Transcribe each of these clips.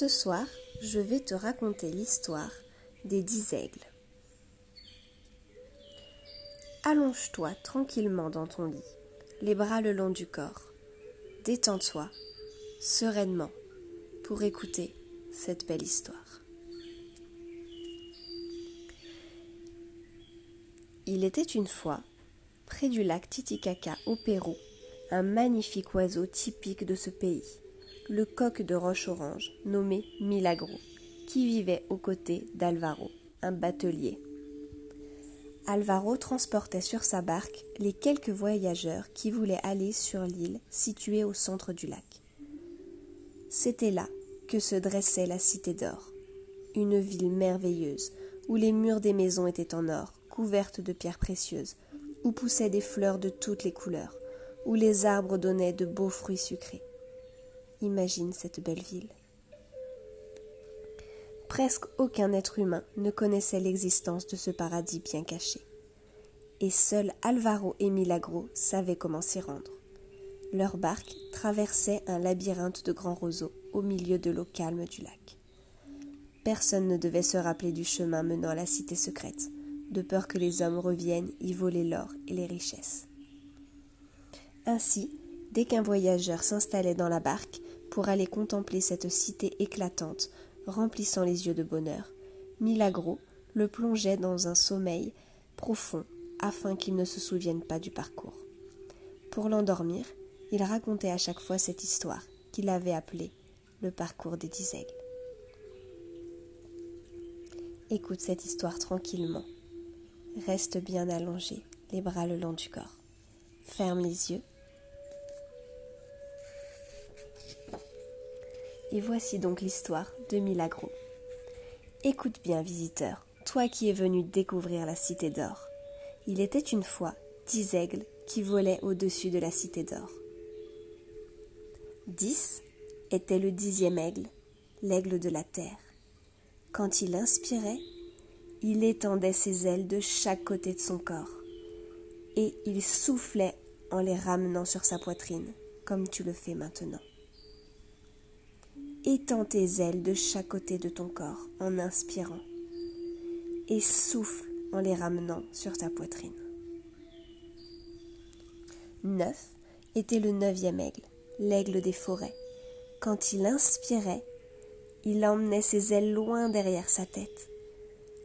Ce soir, je vais te raconter l'histoire des dix aigles. Allonge-toi tranquillement dans ton lit, les bras le long du corps. Détends-toi sereinement pour écouter cette belle histoire. Il était une fois, près du lac Titicaca au Pérou, un magnifique oiseau typique de ce pays le coq de roche orange, nommé Milagro, qui vivait aux côtés d'Alvaro, un batelier. Alvaro transportait sur sa barque les quelques voyageurs qui voulaient aller sur l'île située au centre du lac. C'était là que se dressait la Cité d'Or, une ville merveilleuse où les murs des maisons étaient en or, couvertes de pierres précieuses, où poussaient des fleurs de toutes les couleurs, où les arbres donnaient de beaux fruits sucrés. Imagine cette belle ville. Presque aucun être humain ne connaissait l'existence de ce paradis bien caché. Et seuls Alvaro et Milagro savaient comment s'y rendre. Leur barque traversait un labyrinthe de grands roseaux au milieu de l'eau calme du lac. Personne ne devait se rappeler du chemin menant à la cité secrète, de peur que les hommes reviennent y voler l'or et les richesses. Ainsi, dès qu'un voyageur s'installait dans la barque, pour aller contempler cette cité éclatante, remplissant les yeux de bonheur. Milagro le plongeait dans un sommeil profond afin qu'il ne se souvienne pas du parcours. Pour l'endormir, il racontait à chaque fois cette histoire qu'il avait appelée le parcours des dix aigles. Écoute cette histoire tranquillement. Reste bien allongé, les bras le long du corps. Ferme les yeux Et voici donc l'histoire de Milagro. Écoute bien, visiteur, toi qui es venu découvrir la cité d'or. Il était une fois dix aigles qui volaient au-dessus de la cité d'or. Dix était le dixième aigle, l'aigle de la terre. Quand il inspirait, il étendait ses ailes de chaque côté de son corps, et il soufflait en les ramenant sur sa poitrine, comme tu le fais maintenant. Étends tes ailes de chaque côté de ton corps en inspirant et souffle en les ramenant sur ta poitrine. Neuf était le neuvième aigle, l'aigle des forêts. Quand il inspirait, il emmenait ses ailes loin derrière sa tête,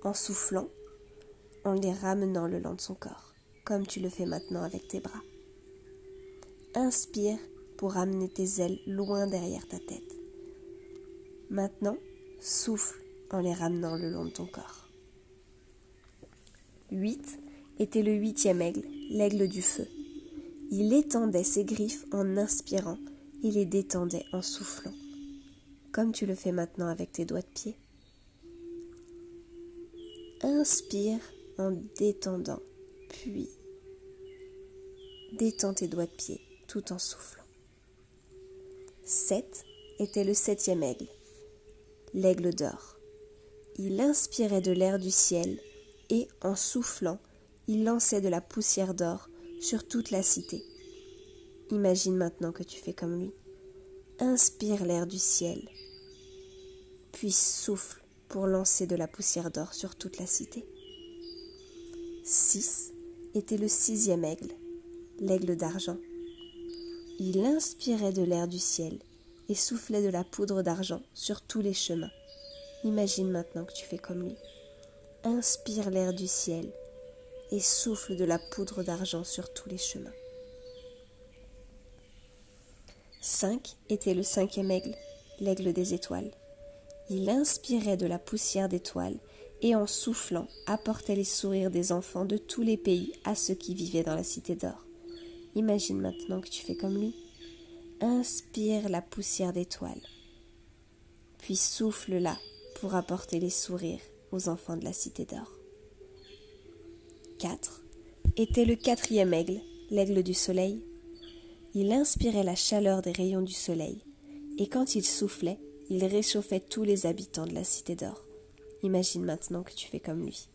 en soufflant, en les ramenant le long de son corps, comme tu le fais maintenant avec tes bras. Inspire pour ramener tes ailes loin derrière ta tête. Maintenant, souffle en les ramenant le long de ton corps. Huit était le huitième aigle, l'aigle du feu. Il étendait ses griffes en inspirant et les détendait en soufflant, comme tu le fais maintenant avec tes doigts de pied. Inspire en détendant, puis détends tes doigts de pied tout en soufflant. Sept était le septième aigle, l'aigle d'or. Il inspirait de l'air du ciel et, en soufflant, il lançait de la poussière d'or sur toute la cité. Imagine maintenant que tu fais comme lui. Inspire l'air du ciel, puis souffle pour lancer de la poussière d'or sur toute la cité. Six était le sixième aigle, l'aigle d'argent. Il inspirait de l'air du ciel et soufflait de la poudre d'argent sur tous les chemins. Imagine maintenant que tu fais comme lui. Inspire l'air du ciel et souffle de la poudre d'argent sur tous les chemins. Cinq était le cinquième aigle, l'aigle des étoiles. Il inspirait de la poussière d'étoiles et en soufflant apportait les sourires des enfants de tous les pays à ceux qui vivaient dans la cité d'or. Imagine maintenant que tu fais comme lui. Inspire la poussière d'étoiles, puis souffle-la pour apporter les sourires aux enfants de la cité d'or. 4. Était le quatrième aigle, l'aigle du soleil. Il inspirait la chaleur des rayons du soleil, et quand il soufflait, il réchauffait tous les habitants de la cité d'or. Imagine maintenant que tu fais comme lui.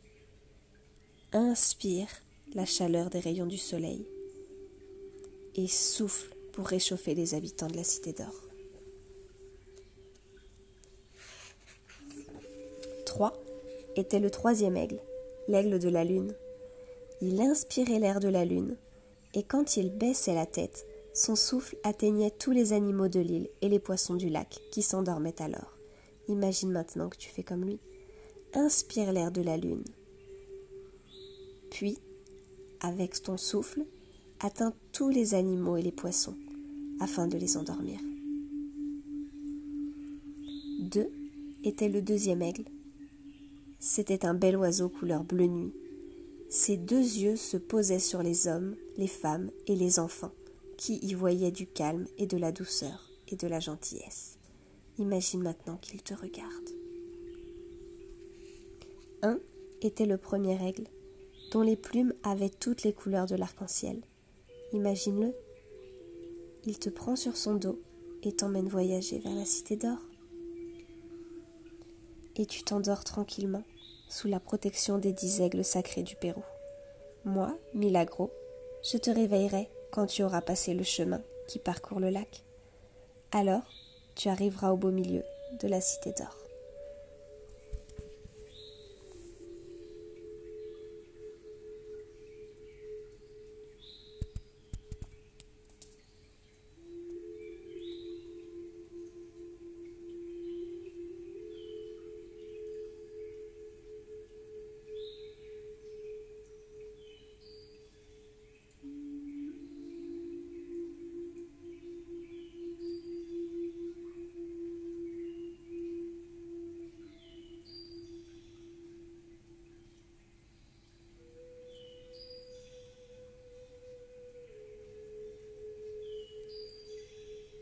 Inspire la chaleur des rayons du soleil et souffle pour réchauffer les habitants de la cité d'or. était le troisième aigle, l'aigle de la lune. Il inspirait l'air de la lune, et quand il baissait la tête, son souffle atteignait tous les animaux de l'île et les poissons du lac qui s'endormaient alors. Imagine maintenant que tu fais comme lui. Inspire l'air de la lune. Puis, avec ton souffle, atteins tous les animaux et les poissons afin de les endormir. Deux était le deuxième aigle. C'était un bel oiseau couleur bleu nuit. Ses deux yeux se posaient sur les hommes, les femmes et les enfants, qui y voyaient du calme et de la douceur et de la gentillesse. Imagine maintenant qu'il te regarde. Un était le premier aigle, dont les plumes avaient toutes les couleurs de l'arc-en-ciel. Imagine-le. Il te prend sur son dos et t'emmène voyager vers la cité d'or et tu t'endors tranquillement sous la protection des dix aigles sacrés du Pérou. Moi, Milagro, je te réveillerai quand tu auras passé le chemin qui parcourt le lac. Alors, tu arriveras au beau milieu de la cité d'or.